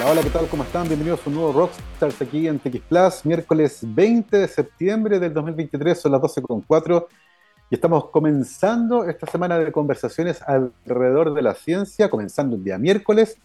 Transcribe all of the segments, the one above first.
Hola, hola, ¿qué tal? ¿Cómo están? Bienvenidos a un nuevo Rockstars aquí en TX Plus, miércoles 20 de septiembre del 2023, son las 12.4 y estamos comenzando esta semana de conversaciones alrededor de la ciencia, comenzando el día miércoles,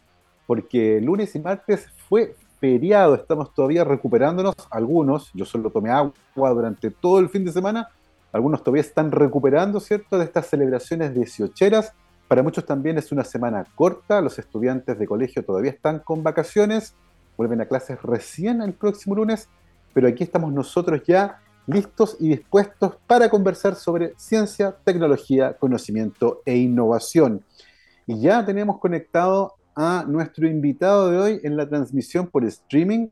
porque lunes y martes fue feriado, estamos todavía recuperándonos, algunos, yo solo tomé agua durante todo el fin de semana, algunos todavía están recuperando, ¿cierto?, de estas celebraciones dieciocheras, para muchos también es una semana corta, los estudiantes de colegio todavía están con vacaciones, vuelven a clases recién el próximo lunes, pero aquí estamos nosotros ya listos y dispuestos para conversar sobre ciencia, tecnología, conocimiento e innovación. Y ya tenemos conectado a nuestro invitado de hoy en la transmisión por streaming,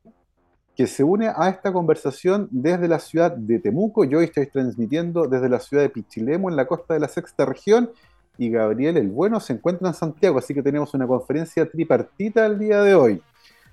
que se une a esta conversación desde la ciudad de Temuco. Yo hoy estoy transmitiendo desde la ciudad de Pichilemu, en la costa de la sexta región, y Gabriel el Bueno se encuentra en Santiago, así que tenemos una conferencia tripartita el día de hoy.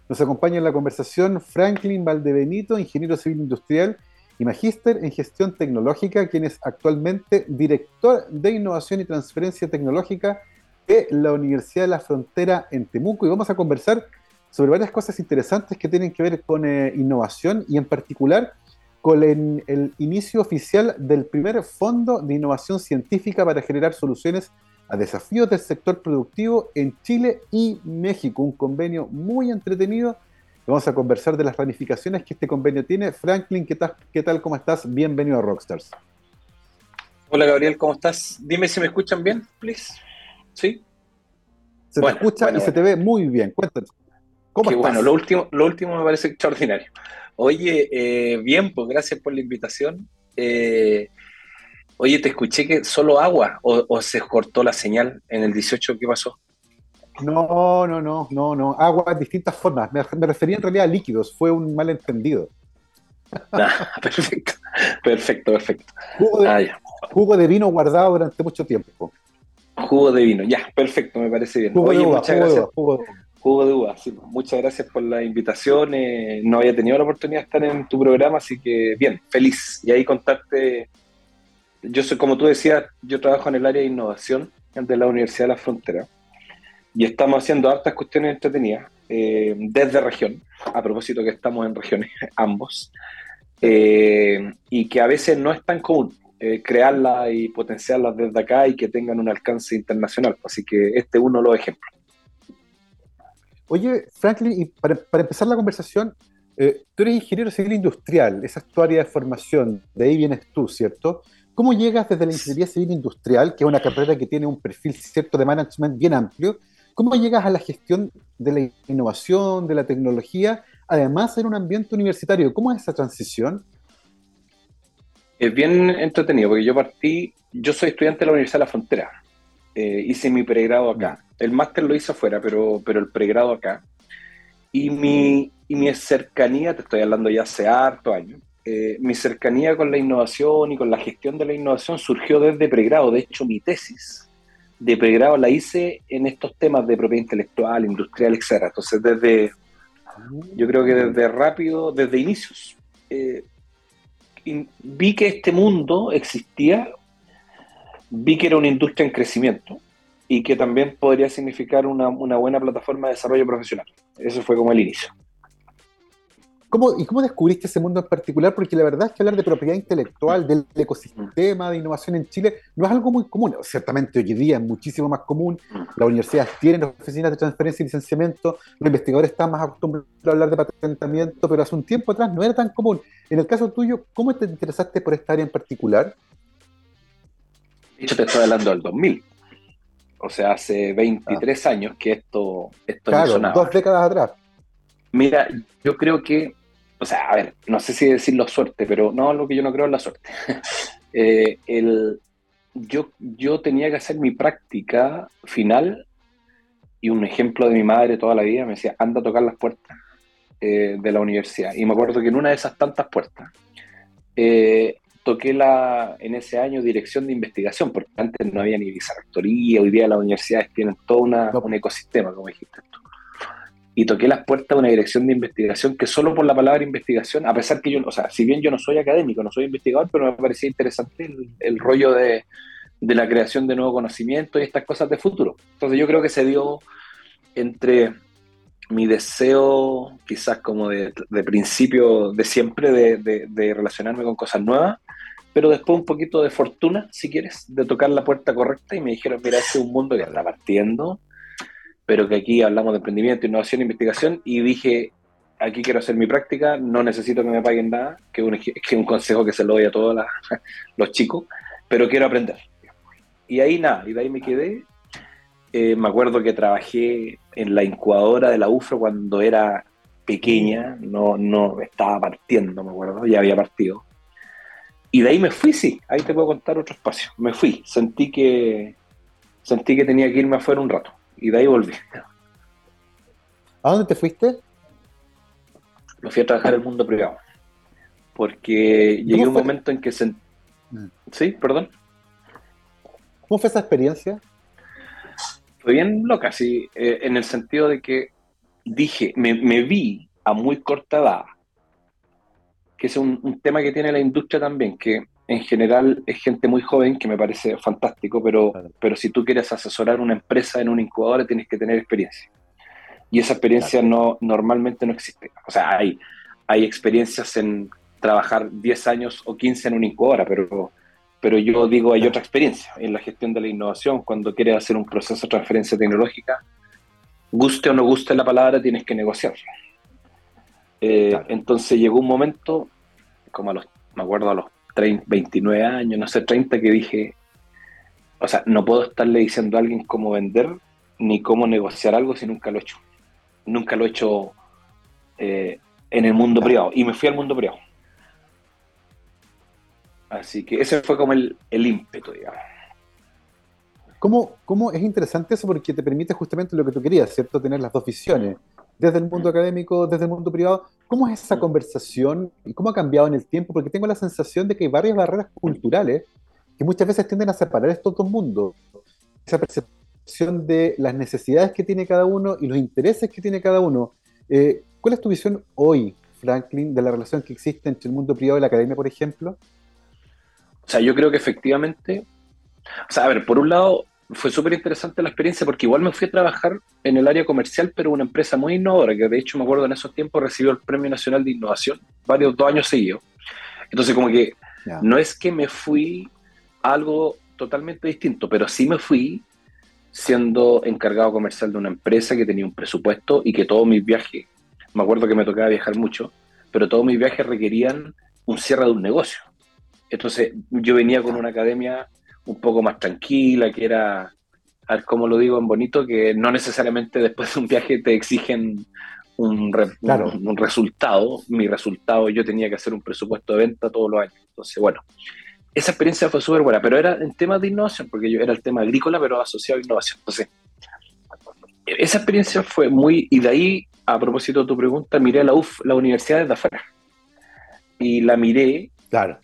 Nos acompaña en la conversación Franklin Valdebenito, ingeniero civil industrial y magíster en gestión tecnológica, quien es actualmente director de innovación y transferencia tecnológica de la Universidad de la Frontera en Temuco. Y vamos a conversar sobre varias cosas interesantes que tienen que ver con eh, innovación y en particular con el, inicio oficial del primer Fondo de Innovación Científica para generar soluciones a desafíos del sector productivo en Chile y México. Un convenio muy entretenido. Vamos a conversar de las ramificaciones que este convenio tiene. Franklin, ¿qué tal? ¿Qué tal? ¿Cómo estás? Bienvenido a Rockstars. Hola Gabriel, ¿cómo estás? Dime si me escuchan bien, please. ¿Sí? Se te escucha y se te ve muy bien. Cuéntanos. ¿Cómo estás? Bueno, lo último, lo último me parece extraordinario. Oye, eh, bien, pues gracias por la invitación. Eh, oye, te escuché que solo agua o, se cortó la señal en el 18, ¿qué pasó? No, no, no, no, no. Agua de distintas formas. Me, refería en realidad a líquidos, fue un malentendido. Ah, perfecto, perfecto, perfecto. Jugo de, ah, jugo de, vino guardado durante mucho tiempo. Jugo de vino, ya, perfecto, me parece bien. Oye, muchas gracias. Jugo de uva, sí. Muchas gracias por la invitación. Eh, no había tenido la oportunidad de estar en tu programa, así que bien, feliz. Y ahí contarte, yo soy, como tú decías, yo trabajo en el área de innovación de la Universidad de la Frontera y estamos haciendo hartas cuestiones entretenidas eh, desde región, a propósito que estamos en regiones ambos, eh, y que a veces no es tan común crearlas y potenciarlas desde acá y que tengan un alcance internacional. Así que este es uno de los ejemplos. Oye, Franklin, y para, empezar la conversación, eh, tú eres ingeniero civil industrial, esa es tu área de formación, de ahí vienes tú, ¿cierto? ¿Cómo llegas desde la ingeniería civil industrial, que es una carrera que tiene un perfil cierto de management bien amplio? ¿Cómo llegas a la gestión de la innovación, de la tecnología, además en un ambiente universitario? ¿Cómo es esa transición? Es bien entretenido, porque yo partí, yo soy estudiante de la Universidad de la Frontera, eh, hice mi pregrado acá. El máster lo hice afuera, pero, pero el pregrado acá. Y mi, y mi cercanía, te estoy hablando ya hace harto años, eh, mi cercanía con la innovación y con la gestión de la innovación surgió desde pregrado. De hecho, mi tesis de pregrado la hice en estos temas de propiedad intelectual, industrial, etc. Entonces, desde, yo creo que desde rápido, desde inicios, eh, vi que este mundo existía, vi que era una industria en crecimiento y que también podría significar una, buena plataforma de desarrollo profesional. Eso fue como el inicio. ¿Cómo, ¿Y cómo descubriste ese mundo en particular? Porque la verdad es que hablar de propiedad intelectual, del ecosistema de innovación en Chile, no es algo muy común. Ciertamente hoy día es muchísimo más común. Las universidades tienen oficinas de transferencia y licenciamiento, los investigadores están más acostumbrados a hablar de patentamiento, pero hace un tiempo atrás no era tan común. En el caso tuyo, ¿cómo te interesaste por esta área en particular? De hecho, te estoy hablando del 2000. O sea, hace 23 ah. años que esto, esto claro, dos décadas atrás. Mira, yo creo que, o sea, a ver, no sé si decirlo suerte, pero no, lo que yo no creo es la suerte. Eh, el, yo, yo tenía que hacer mi práctica final y un ejemplo de mi madre toda la vida me decía, anda a tocar las puertas eh, de la universidad. Y me acuerdo que en una de esas tantas puertas eh, toqué la, en ese año dirección de investigación, porque antes no había ni vicerrectoría, hoy día las universidades tienen todo un ecosistema, como dijiste tú. Y toqué las puertas de una dirección de investigación que solo por la palabra investigación, a pesar que yo, o sea, si bien yo no soy académico, no soy investigador, pero me parecía interesante el, rollo de, de, la creación de nuevo conocimiento y estas cosas de futuro. Entonces yo creo que se dio entre mi deseo, quizás como de, principio, de siempre, de, relacionarme con cosas nuevas, pero después un poquito de fortuna, si quieres, de tocar la puerta correcta y me dijeron, mira, este es un mundo que está partiendo, pero que aquí hablamos de emprendimiento, innovación, investigación, y dije, aquí quiero hacer mi práctica, no necesito que me paguen nada, que es un, consejo que se lo doy a todos los chicos, pero quiero aprender. Y ahí nada, y de ahí me quedé. Eh, me acuerdo que trabajé en la incubadora de la UFRO cuando era pequeña, no, no estaba partiendo, me acuerdo, ya había partido. Y de ahí me fui, sí, ahí te puedo contar otro espacio. Me fui, sentí que sentí que tenía que irme afuera un rato y de ahí volví. ¿A dónde te fuiste? Me fui a trabajar en el mundo privado. Porque llegué a un momento en que se... Mm. Sí, perdón. ¿Cómo fue esa experiencia? Fue bien loca, sí, eh, en el sentido de que dije, me, vi a muy corta edad, que es un, tema que tiene la industria también, que en general es gente muy joven, que me parece fantástico, pero, pero si tú quieres asesorar una empresa en una incubadora tienes que tener experiencia. Y esa experiencia no, normalmente no existe. O sea, hay, hay experiencias en trabajar 10 años o 15 en una incubadora, pero pero yo digo, hay otra experiencia en la gestión de la innovación. Cuando quieres hacer un proceso de transferencia tecnológica, guste o no guste la palabra, tienes que negociar. Eh, entonces llegó un momento, como a los, me acuerdo a los 30, 29 años, no sé, 30, que dije, o sea, no puedo estarle diciendo a alguien cómo vender ni cómo negociar algo si nunca lo he hecho. Nunca lo he hecho eh, en el mundo privado. Y me fui al mundo privado. Así que ese fue como el, ímpetu, digamos. ¿Cómo, ¿Cómo, es interesante eso? Porque te permite justamente lo que tú querías, ¿cierto? Tener las dos visiones, desde el mundo académico, desde el mundo privado. ¿Cómo es esa conversación y cómo ha cambiado en el tiempo? Porque tengo la sensación de que hay varias barreras culturales que muchas veces tienden a separar estos dos mundos. Esa percepción de las necesidades que tiene cada uno y los intereses que tiene cada uno. Eh, ¿Cuál es tu visión hoy, Franklin, de la relación que existe entre el mundo privado y la academia, por ejemplo? O sea, yo creo que efectivamente, o sea, a ver, por un lado fue súper interesante la experiencia porque igual me fui a trabajar en el área comercial, pero una empresa muy innovadora, que de hecho me acuerdo en esos tiempos recibió el Premio Nacional de Innovación, varios, dos años seguidos. Entonces como que no es que me fui a algo totalmente distinto, pero sí me fui siendo encargado comercial de una empresa que tenía un presupuesto y que todos mis viajes, me acuerdo que me tocaba viajar mucho, pero todos mis viajes requerían un cierre de un negocio. Entonces yo venía con una academia un poco más tranquila, que era, a ver cómo lo digo en bonito, que no necesariamente después de un viaje te exigen un, un, resultado. Mi resultado, yo tenía que hacer un presupuesto de venta todos los años. Entonces, bueno, esa experiencia fue súper buena, pero era en temas de innovación, porque yo era el tema agrícola, pero asociado a innovación. Entonces, esa experiencia fue muy, y de ahí, a propósito de tu pregunta, miré a la UF, la universidad de afuera. Y la miré. Claro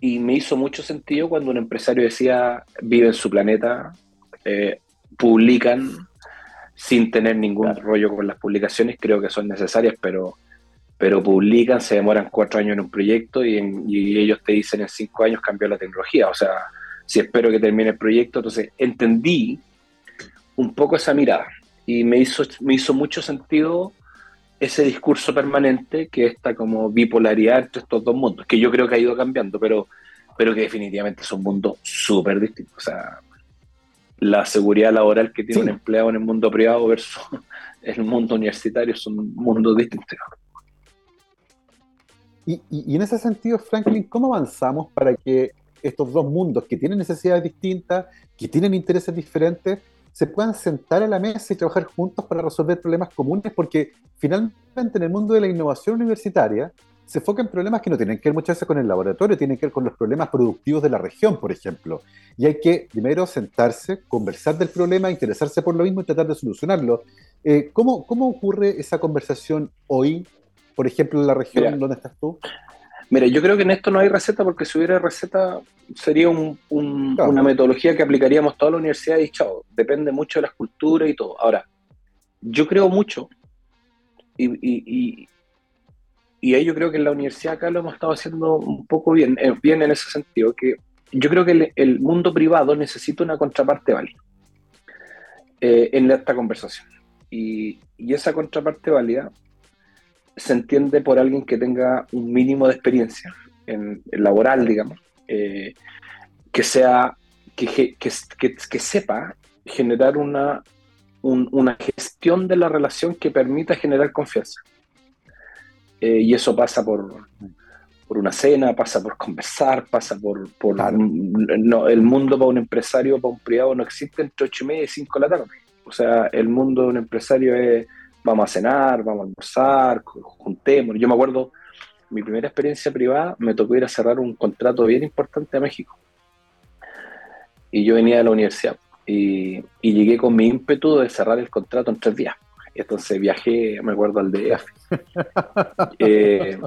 y me hizo mucho sentido cuando un empresario decía, vive en su planeta, eh, publican sin tener ningún rollo con las publicaciones, creo que son necesarias, pero, pero publican, se demoran cuatro años en un proyecto y, ellos te dicen en cinco años cambió la tecnología. O sea, si espero que termine el proyecto, entonces entendí un poco esa mirada y me hizo, me hizo mucho sentido ese discurso permanente que está como bipolaridad entre estos dos mundos, que yo creo que ha ido cambiando, pero, pero que definitivamente son mundos súper distintos. O sea, la seguridad laboral que tiene un empleado en el mundo privado versus el mundo universitario son mundos distintos. Y, y, en ese sentido, Franklin, ¿cómo avanzamos para que estos dos mundos que tienen necesidades distintas, que tienen intereses diferentes, se puedan sentar a la mesa y trabajar juntos para resolver problemas comunes, porque finalmente en el mundo de la innovación universitaria se enfoca en problemas que no tienen que ver muchas veces con el laboratorio, tienen que ver con los problemas productivos de la región, por ejemplo. Y hay que primero sentarse, conversar del problema, interesarse por lo mismo y tratar de solucionarlo. Eh, ¿cómo, ¿Cómo ocurre esa conversación hoy, por ejemplo, en la región donde estás tú? Mira, yo creo que en esto no hay receta porque si hubiera receta sería una metodología que aplicaríamos toda la universidad y chao, depende mucho de la escultura y todo. Ahora, yo creo mucho y, y, ahí yo creo que en la universidad acá lo hemos estado haciendo un poco bien, eh, bien en ese sentido, que yo creo que el, mundo privado necesita una contraparte válida eh, en esta conversación. Y, esa contraparte válida se entiende por alguien que tenga un mínimo de experiencia en, laboral, digamos, eh, que sea, que, que, sepa generar una, una gestión de la relación que permita generar confianza. Eh, y eso pasa por, por una cena, pasa por conversar, pasa por... por no, el mundo para un empresario, para un privado, no existe entre 8 y media y 5 de la tarde. O sea, el mundo de un empresario es, vamos a cenar, vamos a almorzar, juntemos. Yo me acuerdo, mi primera experiencia privada me tocó ir a cerrar un contrato bien importante a México. Y yo venía de la universidad y, y llegué con mi ímpetu de cerrar el contrato en tres días. Entonces viajé, me acuerdo, al DF. eh,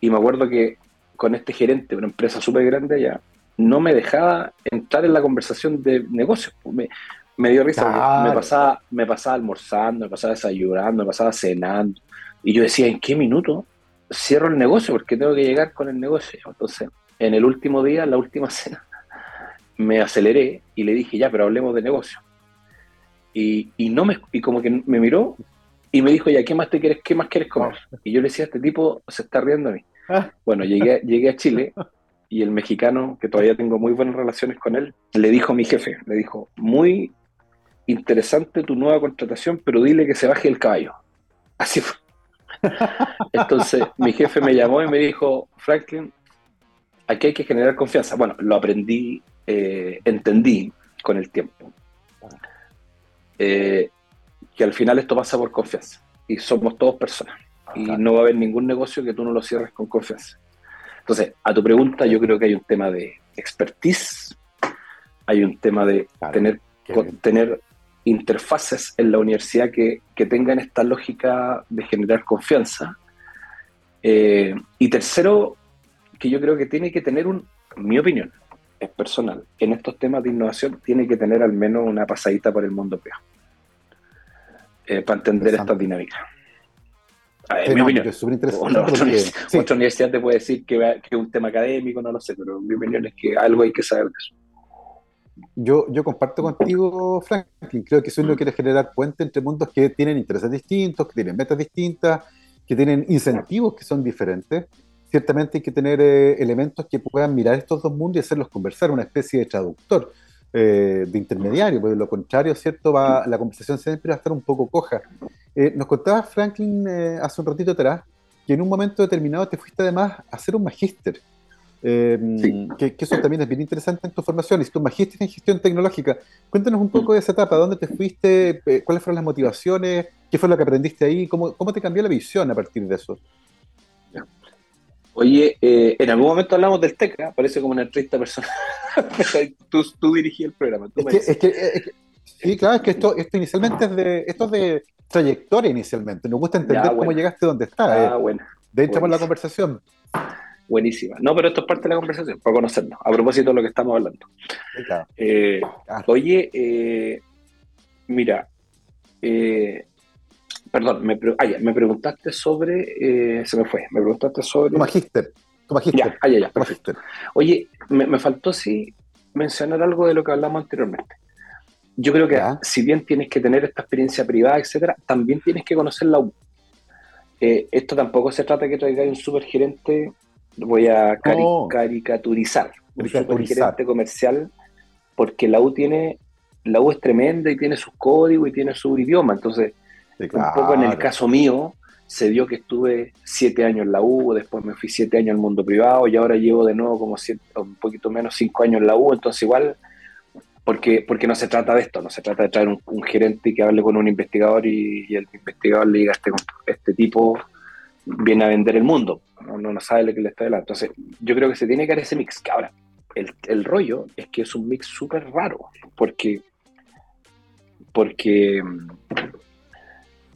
y me acuerdo que con este gerente de una empresa súper grande allá, no me dejaba entrar en la conversación de negocios. Me, me dio risa. Me, pasaba, me pasaba almorzando, me pasaba desayunando, me pasaba cenando. Y yo decía, ¿en qué minuto cierro el negocio? Porque tengo que llegar con el negocio. Entonces, en el último día, la última cena, me aceleré y le dije, ya, pero hablemos de negocio. Y, y, no me, y como que me miró y me dijo, ya, ¿qué más te quieres, qué más quieres comer? Y yo le decía, este tipo se está riendo a mí. Ah. Bueno, llegué, llegué a Chile y el mexicano, que todavía tengo muy buenas relaciones con él, le dijo a mi jefe, le dijo, muy interesante tu nueva contratación, pero dile que se baje el caballo. Así fue. Entonces mi jefe me llamó y me dijo, Franklin, aquí hay que generar confianza. Bueno, lo aprendí, eh, entendí con el tiempo. Eh, que al final esto pasa por confianza y somos todos personas y no va a haber ningún negocio que tú no lo cierres con confianza. Entonces, a tu pregunta, yo creo que hay un tema de expertise, hay un tema de tener, tener interfaces en la universidad que, tengan esta lógica de generar confianza. Eh, y tercero, que yo creo que tiene que tener un, mi opinión, es personal, en estos temas de innovación tiene que tener al menos una pasadita por el mundo peor eh, para entender estas dinámicas. Es mi opinión. Es interesante. Otra, universidad te puede decir que, es un tema académico, no lo sé, pero mi opinión es que algo hay que saber de eso. Yo, yo comparto contigo, Franklin. Creo que si uno mm. quiere generar puente entre mundos que tienen intereses distintos, que tienen metas distintas, que tienen incentivos que son diferentes, ciertamente hay que tener eh, elementos que puedan mirar estos dos mundos y hacerlos conversar, una especie de traductor, eh, de intermediario, porque de lo contrario, ¿cierto? Va, la conversación siempre va a estar un poco coja. Eh, nos contaba Franklin eh, hace un ratito atrás que en un momento determinado te fuiste además a hacer un magíster. Eh, que, eso también es bien interesante en tu formación. Hiciste un magíster en gestión tecnológica. Cuéntanos un poco de esa etapa. ¿Dónde te fuiste? ¿Cuáles fueron las motivaciones? ¿Qué fue lo que aprendiste ahí? ¿Cómo, cómo te cambió la visión a partir de eso? Oye, en algún momento hablamos del TECA, parece como una entrevista personal. tú, tú dirigías el programa. es, que, sí, claro, es que esto, esto inicialmente es de, esto es de trayectoria inicialmente. Nos gusta entender cómo llegaste donde estás. Ah, eh. bueno. De hecho, por la conversación. Buenísima. No, pero esto es parte de la conversación, para conocernos, a propósito de lo que estamos hablando. Eh, oye, eh, mira, perdón, me, ah, me preguntaste sobre, se me fue, me preguntaste sobre... Tu magíster. Tu magíster. Ya, ah, ya, ya, Oye, me, me faltó sí mencionar algo de lo que hablamos anteriormente yo creo que si bien tienes que tener esta experiencia privada, etcétera, también tienes que conocer la U. Eh, esto tampoco se trata de que traiga un supergerente, voy a caricaturizar, un supergerente comercial, porque la U tiene, la U es tremenda y tiene sus códigos y tiene su idioma. Entonces, un poco en el caso mío, se dio que estuve siete años en la U, después me fui siete años al mundo privado y ahora llevo de nuevo como siete, un poquito menos cinco años en la U, entonces igual porque, porque no se trata de esto, no se trata de traer un, gerente que hable con un investigador y, el investigador le diga, este, este tipo viene a vender el mundo, no, sabe lo que le está delante. Entonces, yo creo que se tiene que dar ese mix. Ahora, el, el rollo es que es un mix súper raro, porque, porque,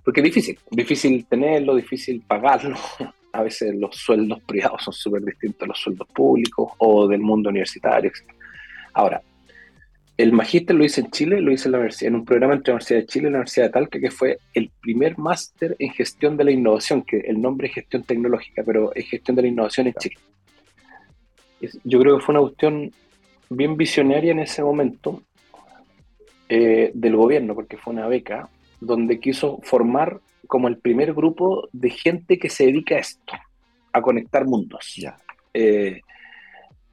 porque es difícil, difícil tenerlo, difícil pagarlo. A veces los sueldos privados son súper distintos a los sueldos públicos o del mundo universitario. Ahora, el magíster lo hice en Chile, lo hice en, la universidad, en un programa entre la Universidad de Chile y la Universidad de Talca, que fue el primer máster en gestión de la innovación, que el nombre es gestión tecnológica, pero es gestión de la innovación en Chile. Yo creo que fue una cuestión bien visionaria en ese momento eh, del gobierno, porque fue una beca donde quiso formar como el primer grupo de gente que se dedica a esto, a conectar mundos. Eh,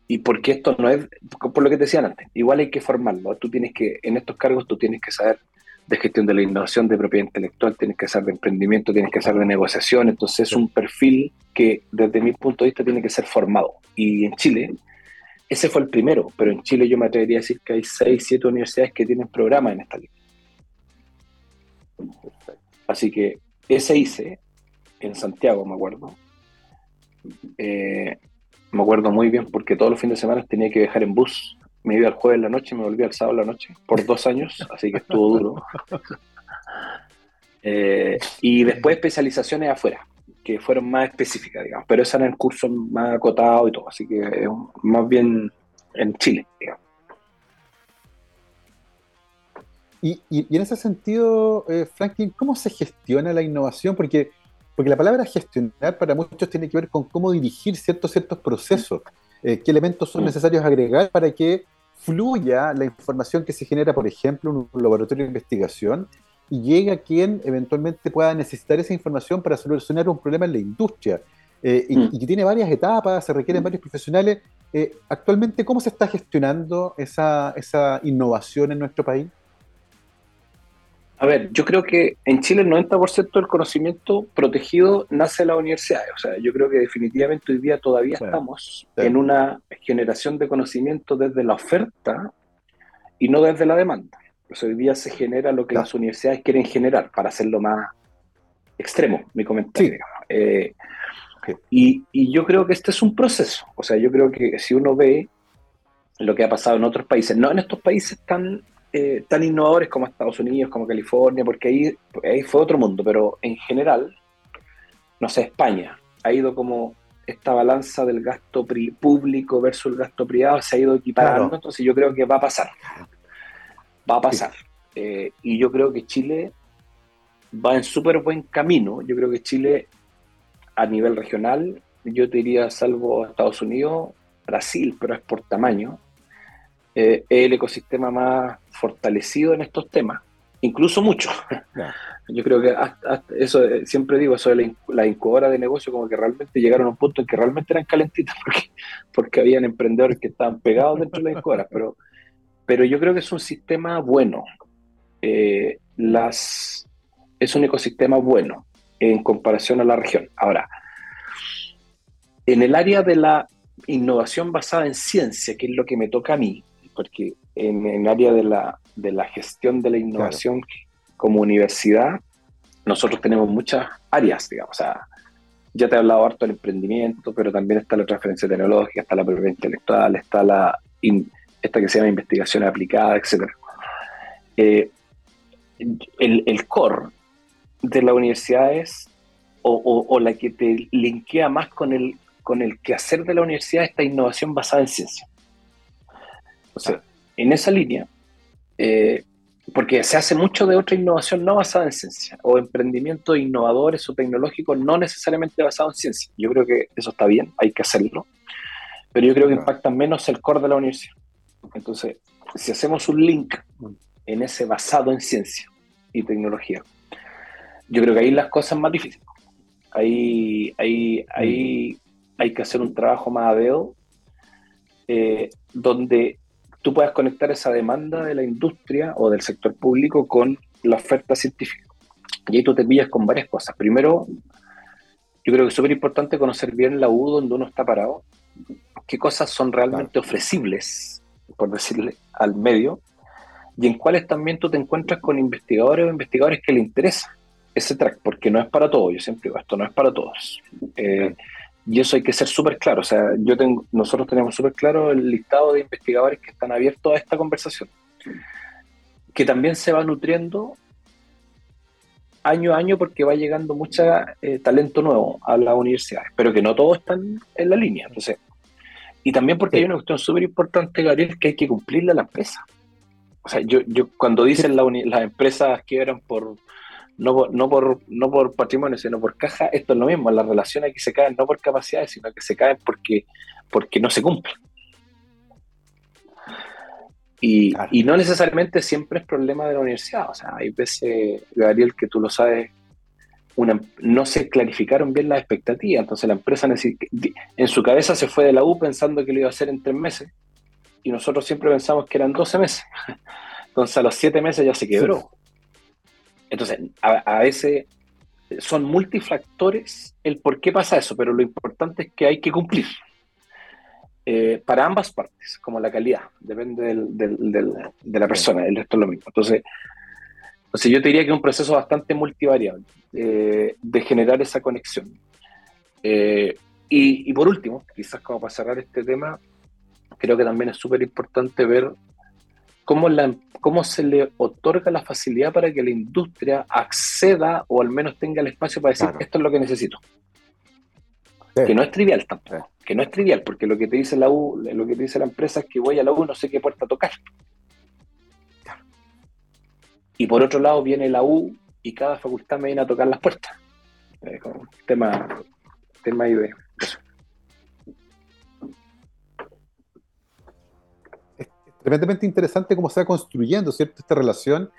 y porque esto no es, por lo que te decían antes, igual hay que formarlo. Tú tienes que, en estos cargos, tú tienes que saber de gestión de la innovación, de propiedad intelectual, tienes que saber de emprendimiento, tienes que saber de negociación. Entonces, es un perfil que, desde mi punto de vista, tiene que ser formado. Y en Chile, ese fue el primero, pero en Chile yo me atrevería a decir que hay seis, siete universidades que tienen programas en esta línea. Así que ese hice en Santiago, me acuerdo. Eh, me acuerdo muy bien porque todos los fines de semana tenía que viajar en bus. Me iba el jueves en la noche y me volví el sábado en la noche por dos años, así que estuvo duro. Eh, y después especializaciones afuera, que fueron más específicas, digamos, pero esa en el curso más acotado y todo, así que más bien en Chile, digamos. Y, en ese sentido, eh, Franklin, ¿cómo se gestiona la innovación? Porque, porque la palabra gestionar para muchos tiene que ver con cómo dirigir ciertos, ciertos procesos. Eh, ¿Qué elementos son necesarios agregar para que fluya la información que se genera, por ejemplo, en un laboratorio de investigación y llegue a quien eventualmente pueda necesitar esa información para solucionar un problema en la industria? Eh, mm. y, que tiene varias etapas, se requieren varios profesionales. actualmente, ¿cómo se está gestionando esa, esa innovación en nuestro país? A ver, yo creo que en Chile el 90% del conocimiento protegido nace en las universidades. O sea, yo creo que definitivamente hoy día todavía estamos en una generación de conocimiento desde la oferta y no desde la demanda. Pues hoy día se genera lo que las universidades quieren generar, para hacerlo más extremo, mi comentario. Eh, y, y yo creo que este es un proceso. O sea, yo creo que si uno ve lo que ha pasado en otros países, no en estos países tan eh, tan innovadores como Estados Unidos, como California, porque ahí, ahí fue otro mundo, pero en general, no sé, España ha ido como esta balanza del gasto público versus el gasto privado se ha ido equiparando, entonces yo creo que va a pasar. Va a pasar. Eh, y yo creo que Chile va en súper buen camino. Yo creo que Chile, a nivel regional, yo te diría, salvo Estados Unidos, Brasil, pero es por tamaño, eh, el ecosistema más fortalecido en estos temas, incluso mucho. Yo creo que eso, eh, siempre digo, eso de la, incubadora de negocio, como que realmente llegaron a un punto en que realmente eran calentitas, porque, porque habían emprendedores que estaban pegados dentro de la incubadora, pero, pero yo creo que es un sistema bueno. Eh, las, es un ecosistema bueno en comparación a la región. Ahora, en el área de la innovación basada en ciencia, que es lo que me toca a mí, porque en el área de la, de la gestión de la innovación como universidad, nosotros tenemos muchas áreas, digamos. O sea, ya te he hablado harto del emprendimiento, pero también está la transferencia tecnológica, está la propiedad intelectual, está la esta que se llama investigación aplicada, etc. Eh, el, el, core de la universidad es, o, o, la que te linkea más con el, con el quehacer de la universidad, esta innovación basada en ciencia. O sea, en esa línea, eh, porque se hace mucho de otra innovación no basada en ciencia, o emprendimientos innovadores o tecnológicos no necesariamente basados en ciencia. Yo creo que eso está bien, hay que hacerlo, pero yo creo que impacta menos el core de la universidad. Entonces, si hacemos un link en ese basado en ciencia y tecnología, yo creo que ahí las cosas más difíciles. Ahí, ahí, ahí hay que hacer un trabajo más a dedo, eh, donde tú puedas conectar esa demanda de la industria o del sector público con la oferta científica. Y ahí tú te pillas con varias cosas. Primero, yo creo que es súper importante conocer bien la U donde uno está parado, qué cosas son realmente ofrecibles, por decirle, al medio, y en cuáles también tú te encuentras con investigadores o investigadores que le interesa ese track, porque no es para todos, yo siempre digo, esto no es para todos. Eh, y eso hay que ser súper claro. O sea, yo tengo, nosotros tenemos súper claro el listado de investigadores que están abiertos a esta conversación, que también se va nutriendo año a año porque va llegando mucho eh, talento nuevo a las universidades, pero que no todos están en la línea. Entonces, y también porque hay una cuestión súper importante, Gabriel, que hay que cumplirle a la empresa. O sea, yo, yo cuando dicen las empresas quiebran por no, no, por, no por patrimonio, sino por caja, esto es lo mismo, las relaciones que se caen no por capacidades, sino que se caen porque, porque no se cumplen. Y, y, no necesariamente siempre es problema de la universidad. O sea, hay veces, Gabriel, que tú lo sabes, una, no se clarificaron bien las expectativas. Entonces la empresa en su cabeza se fue de la U pensando que lo iba a hacer en tres meses. Y nosotros siempre pensamos que eran 12 meses. Entonces a los siete meses ya se quebró. Entonces, a, veces son multifactores el por qué pasa eso, pero lo importante es que hay que cumplir. Eh, para ambas partes, como la calidad, depende de la persona, el resto es lo mismo. Entonces, entonces yo te diría que es un proceso bastante multivariable eh, de generar esa conexión. Eh, y, y, por último, quizás como para cerrar este tema, creo que también es súper importante ver cómo, la, cómo se le otorga la facilidad para que la industria acceda o al menos tenga el espacio para decir esto es lo que necesito. Que no es trivial tampoco, que no es trivial, porque lo que te dice la U, lo que te dice la empresa es que voy a la U no sé qué puerta tocar. Y por otro lado viene la U y cada facultad me viene a tocar las puertas. tema, tema de tremendamente interesante cómo se va construyendo, ¿cierto? Esta relación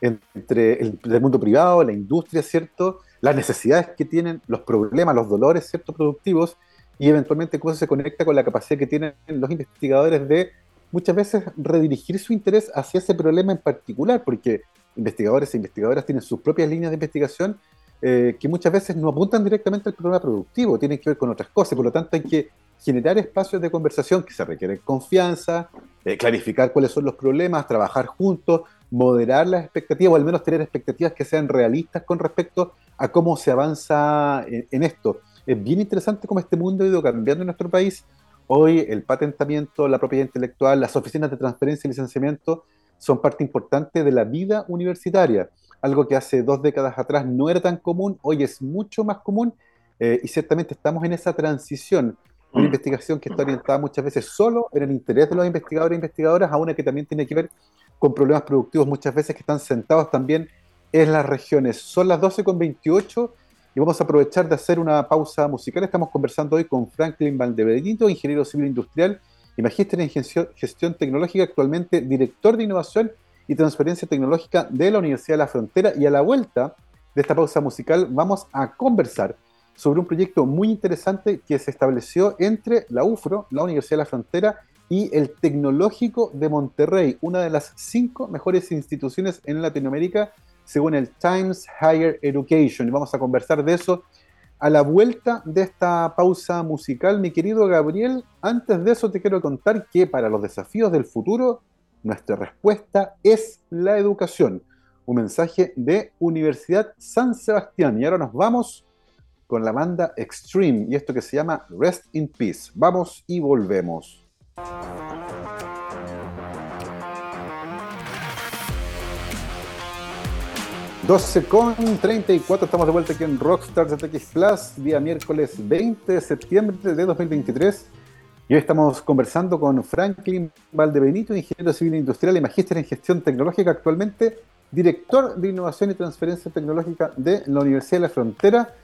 entre el, mundo privado, la industria, ¿cierto? Las necesidades que tienen, los problemas, los dolores, ¿cierto? Productivos y eventualmente cómo se conecta con la capacidad que tienen los investigadores de muchas veces redirigir su interés hacia ese problema en particular, porque investigadores e investigadoras tienen sus propias líneas de investigación eh, que muchas veces no apuntan directamente al problema productivo, tienen que ver con otras cosas, por lo tanto hay que generar espacios de conversación que se requieren confianza, eh, clarificar cuáles son los problemas, trabajar juntos, moderar las expectativas o al menos tener expectativas que sean realistas con respecto a cómo se avanza en, esto. Es bien interesante cómo este mundo ha ido cambiando en nuestro país. Hoy el patentamiento, la propiedad intelectual, las oficinas de transferencia y licenciamiento son parte importante de la vida universitaria. Algo que hace dos décadas atrás no era tan común, hoy es mucho más común eh, y ciertamente estamos en esa transición una mm. investigación que está orientada muchas veces solo en el interés de los investigadores e investigadoras, a una que también tiene que ver con problemas productivos muchas veces que están sentados también en las regiones. Son las 12.28 y vamos a aprovechar de hacer una pausa musical. Estamos conversando hoy con Franklin Valdebenito, ingeniero civil industrial y magíster en gestión tecnológica, actualmente director de innovación y transferencia tecnológica de la Universidad de la Frontera. Y a la vuelta de esta pausa musical vamos a conversar sobre un proyecto muy interesante que se estableció entre la UFRO, la Universidad de la Frontera, y el Tecnológico de Monterrey, una de las cinco mejores instituciones en Latinoamérica, según el Times Higher Education. Y vamos a conversar de eso a la vuelta de esta pausa musical. Mi querido Gabriel, antes de eso te quiero contar que para los desafíos del futuro, nuestra respuesta es la educación. Un mensaje de Universidad San Sebastián. Y ahora nos vamos con la banda Extreme y esto que se llama Rest in Peace. Vamos y volvemos. ...12 con 34, estamos de vuelta aquí en Rockstar ZX Plus, día miércoles 20 de septiembre de 2023. Y hoy estamos conversando con Franklin Valdebenito, ingeniero civil industrial y magíster en gestión tecnológica, actualmente director de innovación y transferencia tecnológica de la Universidad de la Frontera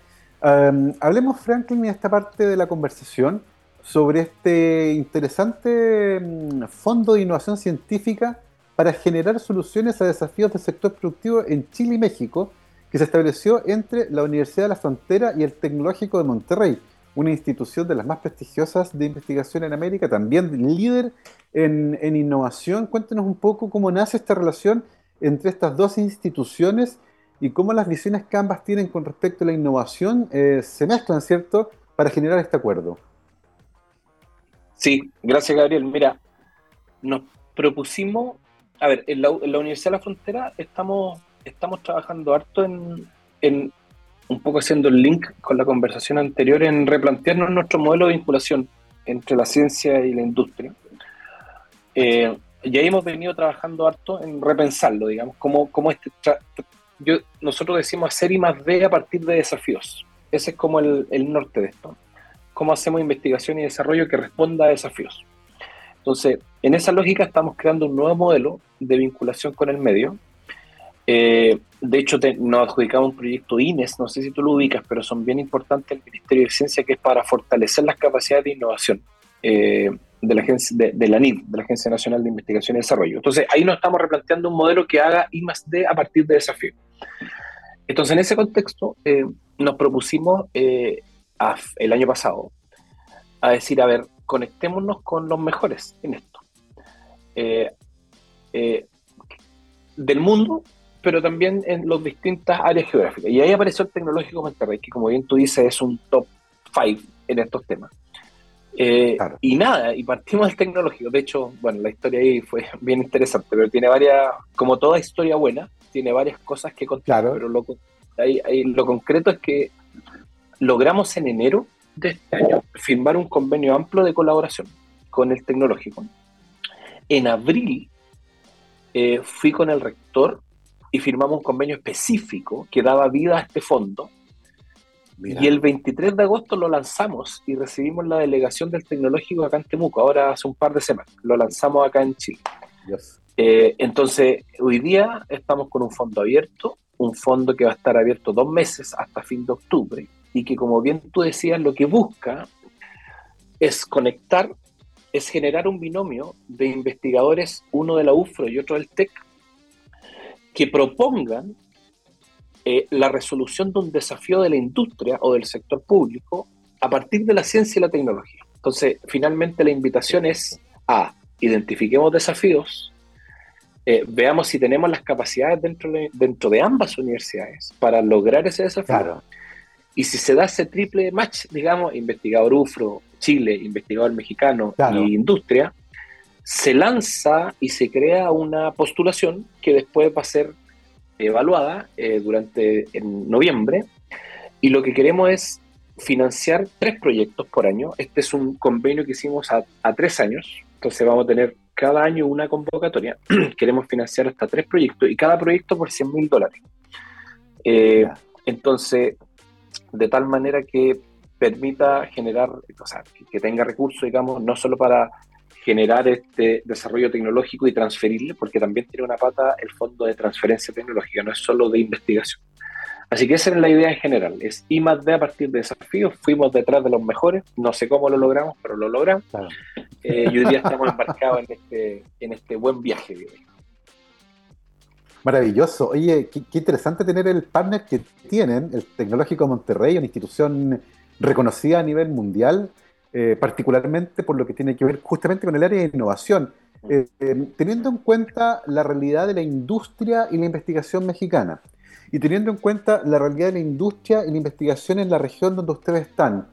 hablemos, Franklin, en esta parte de la conversación sobre este interesante mm, fondo de innovación científica para generar soluciones a desafíos del sector productivo en Chile y México, que se estableció entre la Universidad de la Frontera y el Tecnológico de Monterrey, una institución de las más prestigiosas de investigación en América, también líder en innovación. Cuéntenos un poco cómo nace esta relación entre estas dos instituciones y cómo las visiones que ambas tienen con respecto a la innovación eh, se mezclan, ¿cierto?, para generar este acuerdo. Sí, gracias Gabriel. Mira, nos propusimos, a ver, en la, Universidad de la Frontera estamos, estamos trabajando harto en, en, un poco haciendo el link con la conversación anterior, en replantearnos nuestro modelo de vinculación entre la ciencia y la industria. Eh, y ahí hemos venido trabajando harto en repensarlo, digamos, cómo, cómo este yo, nosotros decimos hacer I más D a partir de desafíos. Ese es como el, norte de esto. Cómo hacemos investigación y desarrollo que responda a desafíos. Entonces, en esa lógica estamos creando un nuevo modelo de vinculación con el medio. Eh, de hecho, nos adjudicamos un proyecto INES, no sé si tú lo ubicas, pero son bien importantes el Ministerio de Ciencia, que es para fortalecer las capacidades de innovación. Eh, de la agencia de, la NID, de la Agencia Nacional de Investigación y Desarrollo. Entonces, ahí nos estamos replanteando un modelo que haga I más D a partir de desafío. Entonces, en ese contexto, eh, nos propusimos eh, el año pasado a decir, a ver, conectémonos con los mejores en esto. Eh, del mundo, pero también en las distintas áreas geográficas. Y ahí apareció el Tecnológico Monterrey, que como bien tú dices es un top 5 en estos temas. Eh, y nada, y partimos del tecnológico. De hecho, bueno, la historia ahí fue bien interesante, pero tiene varias, como toda historia buena, tiene varias cosas que contar. Pero lo, lo concreto es que logramos en enero de este año firmar un convenio amplio de colaboración con el tecnológico. En abril eh, fui con el rector y firmamos un convenio específico que daba vida a este fondo y el 23 de agosto lo lanzamos y recibimos la delegación del tecnológico acá en Temuco, ahora hace un par de semanas. Lo lanzamos acá en Chile. Eh, entonces, hoy día estamos con un fondo abierto, un fondo que va a estar abierto dos meses hasta fin de octubre y que, como bien tú decías, lo que busca es conectar, es generar un binomio de investigadores, uno de la UFRO y otro del TEC, que propongan eh, la resolución de un desafío de la industria o del sector público a partir de la ciencia y la tecnología. Entonces, finalmente la invitación es a identifiquemos desafíos, eh, veamos si tenemos las capacidades dentro de, dentro de ambas universidades para lograr ese desafío. Y si se da ese triple match, digamos, investigador UFRO, Chile, investigador mexicano y industria, se lanza y se crea una postulación que después va a ser evaluada eh, durante en noviembre y lo que queremos es financiar tres proyectos por año. Este es un convenio que hicimos a, tres años, entonces vamos a tener cada año una convocatoria. queremos financiar hasta tres proyectos y cada proyecto por 100 mil dólares. Eh, entonces, de tal manera que permita generar, o sea, que tenga recursos, digamos, no solo para generar este desarrollo tecnológico y transferirle, porque también tiene una pata el fondo de transferencia tecnológica, no es solo de investigación. Así que esa es la idea en general, es I más D a partir de desafíos, fuimos detrás de los mejores, no sé cómo lo logramos, pero lo logramos, eh, y hoy día estamos embarcados en este, en este buen viaje. Maravilloso. Oye, qué, qué, interesante tener el partner que tienen, el Tecnológico Monterrey, una institución reconocida a nivel mundial, eh, particularmente por lo que tiene que ver justamente con el área de innovación, eh, eh, teniendo en cuenta la realidad de la industria y la investigación mexicana, y teniendo en cuenta la realidad de la industria y la investigación en la región donde ustedes están,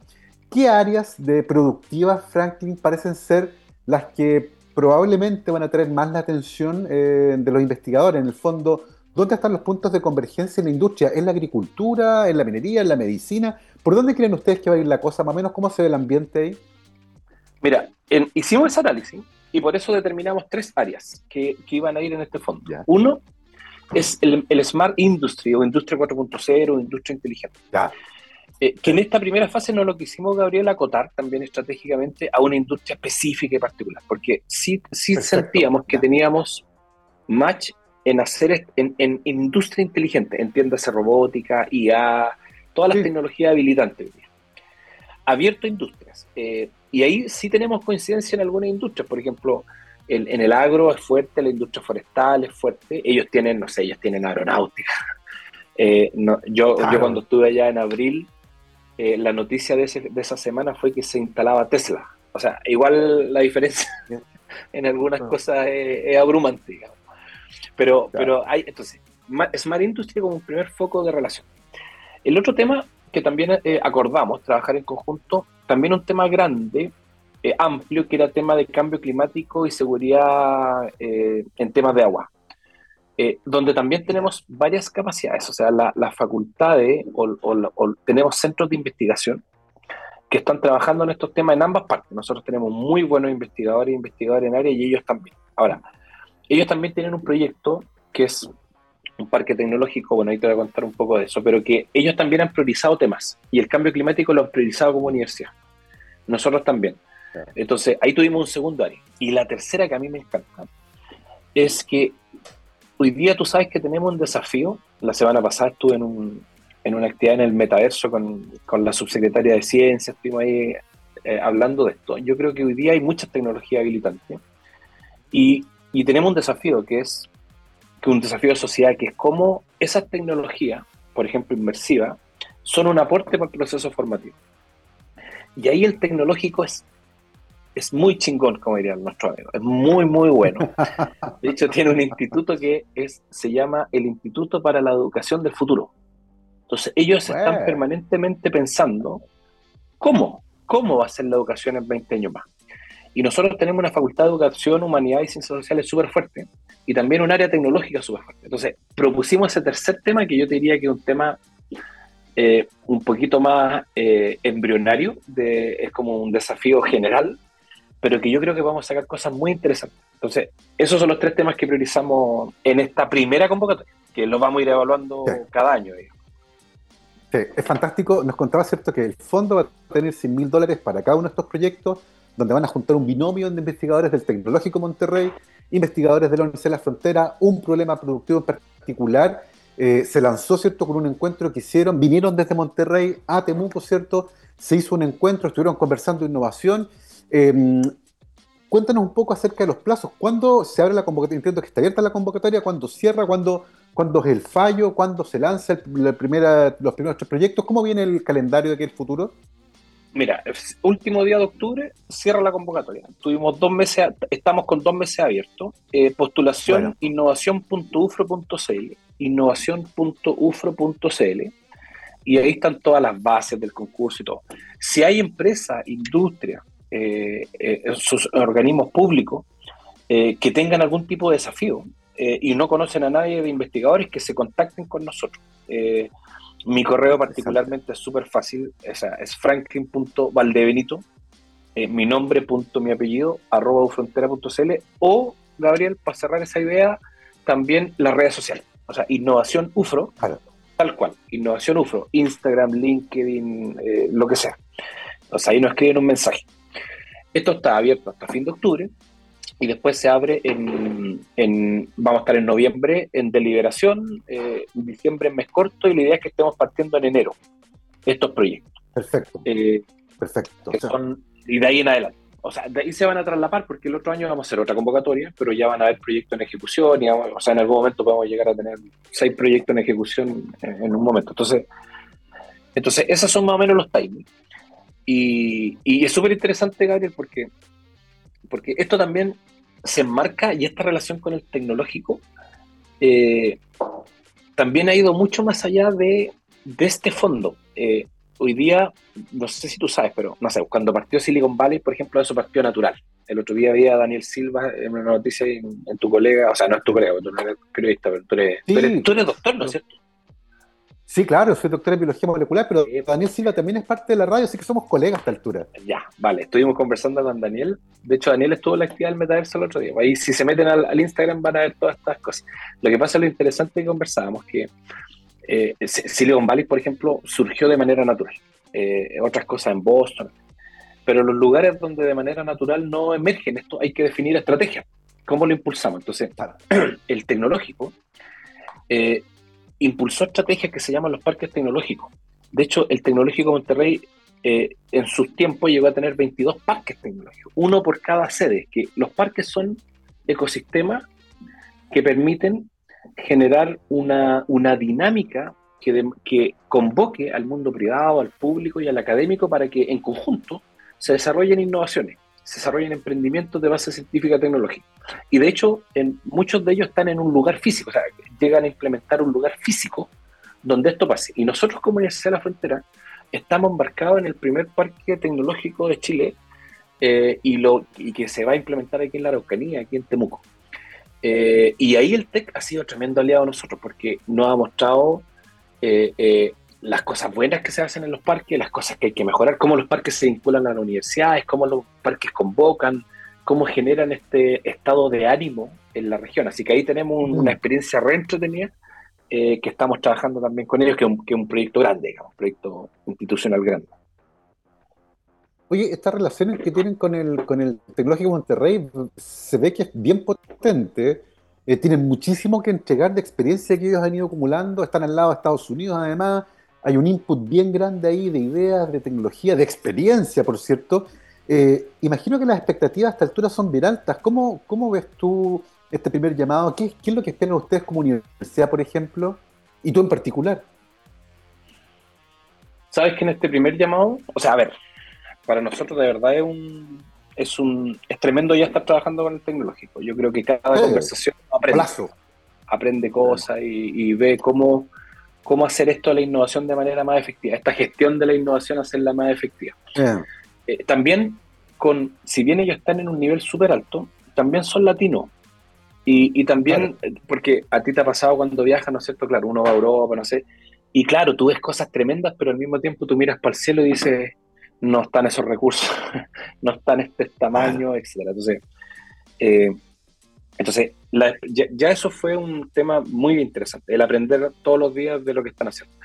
¿qué áreas de productivas, Franklin, parecen ser las que probablemente van a traer más la atención de los investigadores? En el fondo, ¿dónde están los puntos de convergencia en la industria? ¿En la agricultura, en la minería, en la medicina? ¿Por dónde creen ustedes que va a ir la cosa? Más o menos, ¿cómo se ve el ambiente ahí? Mira, hicimos ese análisis y por eso determinamos tres áreas que, iban a ir en este fondo. Uno es el, Smart Industry o Industria 4.0 o Industria Inteligente. Eh, que en esta primera fase no lo quisimos, Gabriel, acotar también estratégicamente a una industria específica y particular, porque sí, sí sentíamos que teníamos match en hacer en, en industria inteligente, entiéndase robótica, IA, todas las tecnologías habilitantes. Abierto a industrias. Eh, y ahí sí tenemos coincidencia en algunas industrias. Por ejemplo, en, el agro es fuerte, la industria forestal es fuerte. Ellos tienen, no sé, ellos tienen aeronáutica. Eh, yo, yo cuando estuve allá en abril, eh, la noticia de, esa semana fue que se instalaba Tesla. O sea, igual la diferencia en algunas cosas es, abrumante, Pero, pero hay, entonces, Smart Industry como un primer foco de relación. El otro tema que también eh, acordamos trabajar en conjunto, también un tema grande, eh, amplio, que era tema de cambio climático y seguridad eh, en temas de agua, donde también tenemos varias capacidades, o sea, las facultades o, tenemos centros de investigación que están trabajando en estos temas en ambas partes. Nosotros tenemos muy buenos investigadores e investigadores en área y ellos también. Ahora, ellos también tienen un proyecto que es un parque tecnológico, bueno, ahí te voy a contar un poco de eso, pero que ellos también han priorizado temas y el cambio climático lo han priorizado como universidad. Nosotros también. Entonces, ahí tuvimos un segundo área. Y la tercera que a mí me encanta es que hoy día tú sabes que tenemos un desafío. La semana pasada estuve en, un, en una actividad en el metaverso con, con la subsecretaria de Ciencia, estuvimos ahí eh, hablando de esto. Yo creo que hoy día hay muchas tecnologías habilitantes y, y tenemos un desafío que es que un desafío de sociedad, que es cómo esas tecnologías, por ejemplo, inmersivas, son un aporte para el proceso formativo. Y ahí el tecnológico es, es muy chingón, como diría nuestro amigo, es muy, muy bueno. De hecho, tiene un instituto que es, se llama el Instituto para la Educación del Futuro. Entonces, ellos están permanentemente pensando cómo, cómo va a ser la educación en 20 años más. Y nosotros tenemos una facultad de educación, humanidad y ciencias sociales súper fuerte y también un área tecnológica súper fuerte. Entonces, propusimos ese tercer tema que yo te diría que es un tema eh, un poquito más eh, embrionario, de, es como un desafío general, pero que yo creo que vamos a sacar cosas muy interesantes. Entonces, esos son los tres temas que priorizamos en esta primera convocatoria, que los vamos a ir evaluando cada año. Sí, es fantástico. Nos contaba, ¿cierto?, que el fondo va a tener 100 mil dólares para cada uno de estos proyectos donde van a juntar un binomio de investigadores del Tecnológico Monterrey, investigadores de la Universidad de la Frontera, un problema productivo en particular. Eh, se lanzó, ¿cierto?, con un encuentro que hicieron, vinieron desde Monterrey a Temuco, ¿cierto? Se hizo un encuentro, estuvieron conversando de innovación. Em, cuéntanos un poco acerca de los plazos. ¿Cuándo se abre la convocatoria? Entiendo que está abierta la convocatoria, ¿cuándo cierra? ¿Cuándo, cuándo es el fallo? ¿Cuándo se lanza el, primera, los primeros tres proyectos? ¿Cómo viene el calendario de aquí el futuro? Mira, último día de octubre cierra la convocatoria. Tuvimos dos meses, estamos con dos meses abiertos. Eh, postulación innovación.ufro.cl, innovación.ufro.cl, y ahí están todas las bases del concurso y todo. Si hay empresas, industria, eh, eh, sus organismos públicos que tengan algún tipo de desafío y no conocen a nadie de investigadores, que se contacten con nosotros. Mi correo particularmente es súper fácil, es, es franklin.valdebenito, eh, mi nombre, punto, mi apellido, arroba ufrontera.cl o, Gabriel, para cerrar esa idea, también las redes sociales. O sea, Innovación UFRO, tal cual, Innovación UFRO, Instagram, LinkedIn, eh, lo que sea. O sea, ahí nos escriben un mensaje. Esto está abierto hasta fin de octubre y después se abre en, vamos a estar en noviembre en deliberación, eh, en diciembre en mes corto y la idea es que estemos partiendo en enero estos proyectos. Perfecto. Eh, Perfecto. y de ahí en adelante. O sea, de ahí se van a traslapar porque el otro año vamos a hacer otra convocatoria, pero ya van a haber proyectos en ejecución y o sea, en algún momento podemos llegar a tener seis proyectos en ejecución en, un momento. Entonces, entonces, esos son más o menos los timings. Y, y es súper interesante, Gabriel, porque, porque esto también se enmarca y esta relación con el tecnológico eh, también ha ido mucho más allá de, este fondo. Eh, hoy día, no sé si tú sabes, pero no sé, cuando partió Silicon Valley, por ejemplo, eso partió natural. El otro día había a Daniel Silva en una noticia en, tu colega, o sea, no es tu colega, tú no eres periodista, pero tú eres, tú eres doctor, ¿no es cierto? Sí, claro, soy doctor en biología molecular, pero Daniel Silva también es parte de la radio, así que somos colegas a esta altura. Ya, vale, estuvimos conversando con Daniel. De hecho, Daniel estuvo en la actividad del metaverso el otro día. Ahí, si se meten al, Instagram, van a ver todas estas cosas. Lo que pasa, lo interesante que conversábamos, que eh, Silicon Valley, por ejemplo, surgió de manera natural. Eh, otras cosas en Boston. Pero los lugares donde de manera natural no emergen, esto hay que definir estrategia. ¿Cómo lo impulsamos? Entonces, el tecnológico eh, impulsó estrategias que se llaman los parques tecnológicos. De hecho, el Tecnológico Monterrey eh, en sus tiempos llegó a tener 22 parques tecnológicos, uno por cada sede, que los parques son ecosistemas que permiten generar una, una dinámica que, que convoque al mundo privado, al público y al académico para que en conjunto se desarrollen innovaciones, se desarrollen emprendimientos de base científica tecnológica. Y de hecho, en, muchos de ellos están en un lugar físico, o sea, llegan a implementar un lugar físico donde esto pase. Y nosotros como Universidad de la Frontera estamos embarcados en el primer parque tecnológico de Chile eh, y, lo, y que se va a implementar aquí en la Araucanía, aquí en Temuco. Eh, y ahí el TEC ha sido tremendo aliado a nosotros porque nos ha mostrado eh, las cosas buenas que se hacen en los parques, las cosas que hay que mejorar, cómo los parques se vinculan a las universidades, cómo los parques convocan, cómo generan este estado de ánimo en la región. Así que ahí tenemos una experiencia re entretenida eh, que estamos trabajando también con ellos, que es un, que un proyecto grande, digamos, un proyecto institucional grande. Oye, estas relaciones que tienen con el, con el Tecnológico Monterrey se ve que es bien potente. Eh, tienen muchísimo que entregar de experiencia que ellos han ido acumulando. Están al lado de Estados Unidos, además. Hay un input bien grande ahí de ideas, de tecnología, de experiencia, por cierto. Eh, imagino que las expectativas a esta altura son bien altas. ¿Cómo, cómo ves tú este primer llamado? ¿Qué, ¿Qué, es lo que esperan ustedes como universidad, por ejemplo? Y tú en particular. Sabes que en este primer llamado, o sea, a ver, para nosotros de verdad es un, es un, es tremendo ya estar trabajando con el tecnológico. Yo creo que cada conversación aprende, aprende cosas y, ve cómo, cómo hacer esto de la innovación de manera más efectiva, esta gestión de la innovación hacerla más efectiva. Eh, también, con, si bien ellos están en un nivel súper alto, también son latinos. Y, también, eh, porque a ti te ha pasado cuando viajas, ¿no es cierto? Claro, uno va a Europa, no sé, y claro, tú ves cosas tremendas, pero al mismo tiempo tú miras para el cielo y dices, no están esos recursos, no están este tamaño, etc. Entonces, eh, entonces ya, eso fue un tema muy interesante, el aprender todos los días de lo que están haciendo.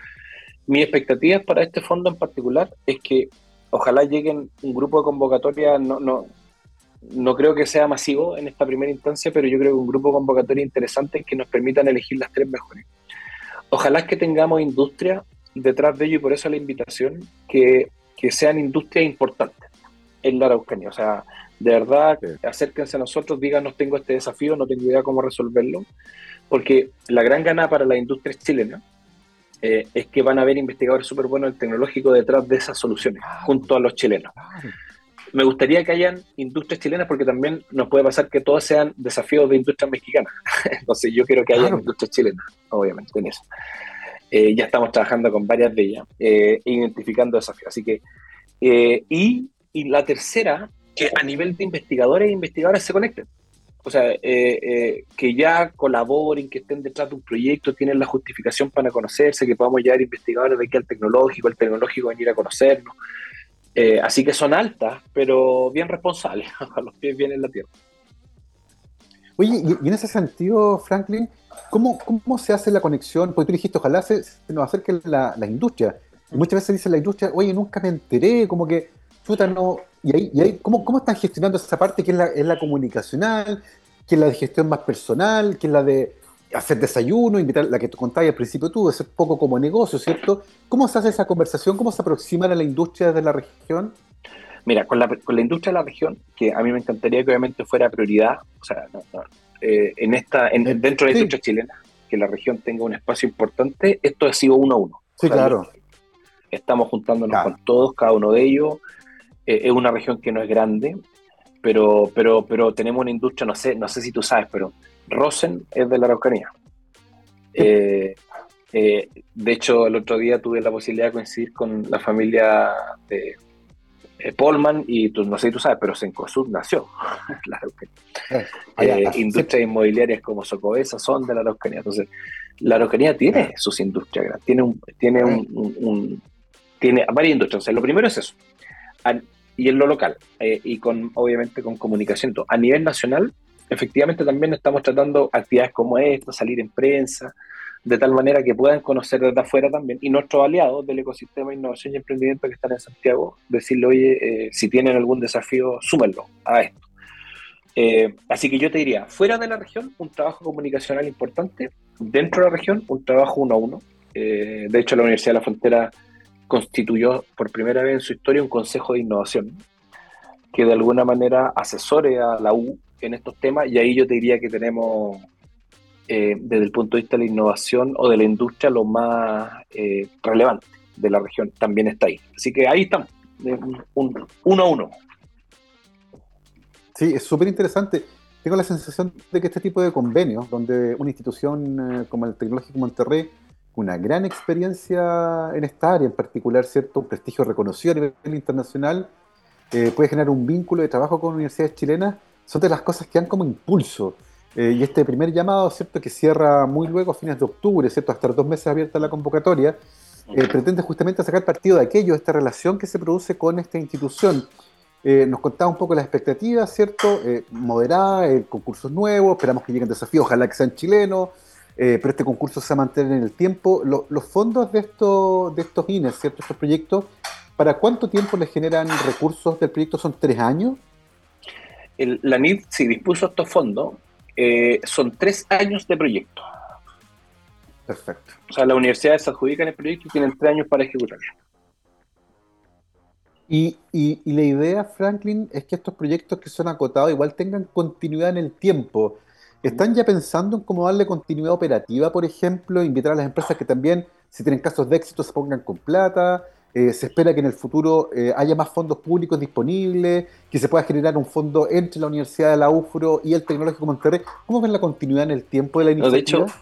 Mi expectativa para este fondo en particular es que ojalá lleguen un grupo de convocatoria, no, no, no creo que sea masivo en esta primera instancia, pero yo creo que un grupo de convocatoria interesante que nos permitan elegir las tres mejores. Ojalá que tengamos industria detrás de ello y por eso la invitación, que, sean industrias importantes en la Araucanía. O sea, de verdad, acérquense a nosotros, díganos, tengo este desafío, no tengo idea cómo resolverlo, porque la gran gana para la industria chilena eh, es que van a haber investigadores súper buenos del tecnológico detrás de esas soluciones, junto a los chilenos me gustaría que hayan industrias chilenas porque también nos puede pasar que todas sean desafíos de industrias mexicanas. Entonces yo quiero que haya industrias chilenas, obviamente, en eso. Eh, ya estamos trabajando con varias de ellas, eh, identificando desafíos. Así que, eh, y, y, la tercera, que a nivel de investigadores e investigadoras se conecten. O sea, que ya colaboren, que estén detrás de un proyecto, tienen la justificación para conocerse, que podamos llevar investigadores de aquí al tecnológico, el tecnológico venir a conocernos. Eh, así que son altas, pero bien responsables, a los pies bien en la tierra. Oye, y, en ese sentido, Franklin, ¿cómo, ¿cómo, se hace la conexión? Porque tú dijiste, ojalá se, nos acerque la, la, industria. muchas veces dice la industria, oye, nunca me enteré, como que, chuta, no. Y ahí, y ahí ¿cómo, ¿cómo, están gestionando esa parte que es la, es la comunicacional, que es la de gestión más personal, que es la de hacer desayuno, invitar la que te contabas al principio tú, es poco como negocio, ¿cierto? ¿Cómo se hace esa conversación? ¿Cómo se aproximan a la industria de la región? Mira, con la, con la industria de la región, que a mí me encantaría que obviamente fuera prioridad, o sea, eh, en esta, en, eh, dentro de la industria chilena, que la región tenga un espacio importante, esto ha sido uno a uno. Sí, claro. Estamos juntándonos con todos, cada uno de ellos. Eh, es una región que no es grande, pero, pero, pero tenemos una industria, no sé, no sé si tú sabes, pero Rosen es de la Araucanía. Eh, eh, de hecho, el otro día tuve la posibilidad de coincidir con la familia de Polman y tú, no sé si tú sabes, pero Sencosud nació la Araucanía. industrias inmobiliarias como Socobesa son de la Araucanía. Entonces, la Araucanía tiene sus industrias tiene un, tiene un, tiene varias industrias. lo primero es eso. Y en lo local, y con obviamente con comunicación. A nivel nacional, efectivamente también estamos tratando actividades como esta, salir en prensa, de tal manera que puedan conocer desde afuera también, y nuestros aliados del ecosistema de innovación y emprendimiento que están en Santiago, decirle, oye, eh, si tienen algún desafío, súmenlo a esto. Eh, así que yo te diría, fuera de la región, un trabajo comunicacional importante, dentro de la región, un trabajo uno a uno. Eh, de hecho, la Universidad de la Frontera constituyó por primera vez en su historia un consejo de innovación que de alguna manera asesore a la U en estos temas y ahí yo te diría que tenemos eh, desde el punto de vista de la innovación o de la industria lo más eh, relevante de la región también está ahí. Así que ahí estamos, un, uno a uno. Sí, es súper interesante. Tengo la sensación de que este tipo de convenios, donde una institución eh, como el Tecnológico Monterrey, una gran experiencia en esta área en particular, ¿cierto? Un prestigio reconocido a nivel internacional, puede generar un vínculo de trabajo con universidades chilenas son de las cosas que dan como impulso. Eh, y este primer llamado, ¿cierto? Que cierra muy luego a fines de octubre, ¿cierto? Hasta dos meses abierta la convocatoria, eh, pretende justamente sacar partido de aquello, de esta relación que se produce con esta institución. Eh, nos contaba un poco las expectativas, ¿cierto? moderada, concursos nuevos, esperamos que lleguen desafíos, ojalá que sean chilenos, pero este concurso se va a mantener en el tiempo. los fondos de estos, de estos INES, ¿cierto? Estos proyectos, ¿para cuánto tiempo les generan recursos del proyecto? ¿Son tres años? la NID, si dispuso estos fondos, eh, son tres años de proyecto. Perfecto. O sea, las universidades se adjudican el proyecto y tienen tres años para ejecutarlo. Y, la idea, Franklin, es que estos proyectos que son acotados igual tengan continuidad en el tiempo. ¿Están ya pensando en cómo darle continuidad operativa, por ejemplo? Invitar a las empresas que también, si tienen casos de éxito, se pongan con plata. Eh, se espera que en el futuro eh, haya más fondos públicos disponibles, que se pueda generar un fondo entre la Universidad de la UFRO y el Tecnológico Monterrey. ¿Cómo ven la continuidad en el tiempo de la iniciativa? de, hecho,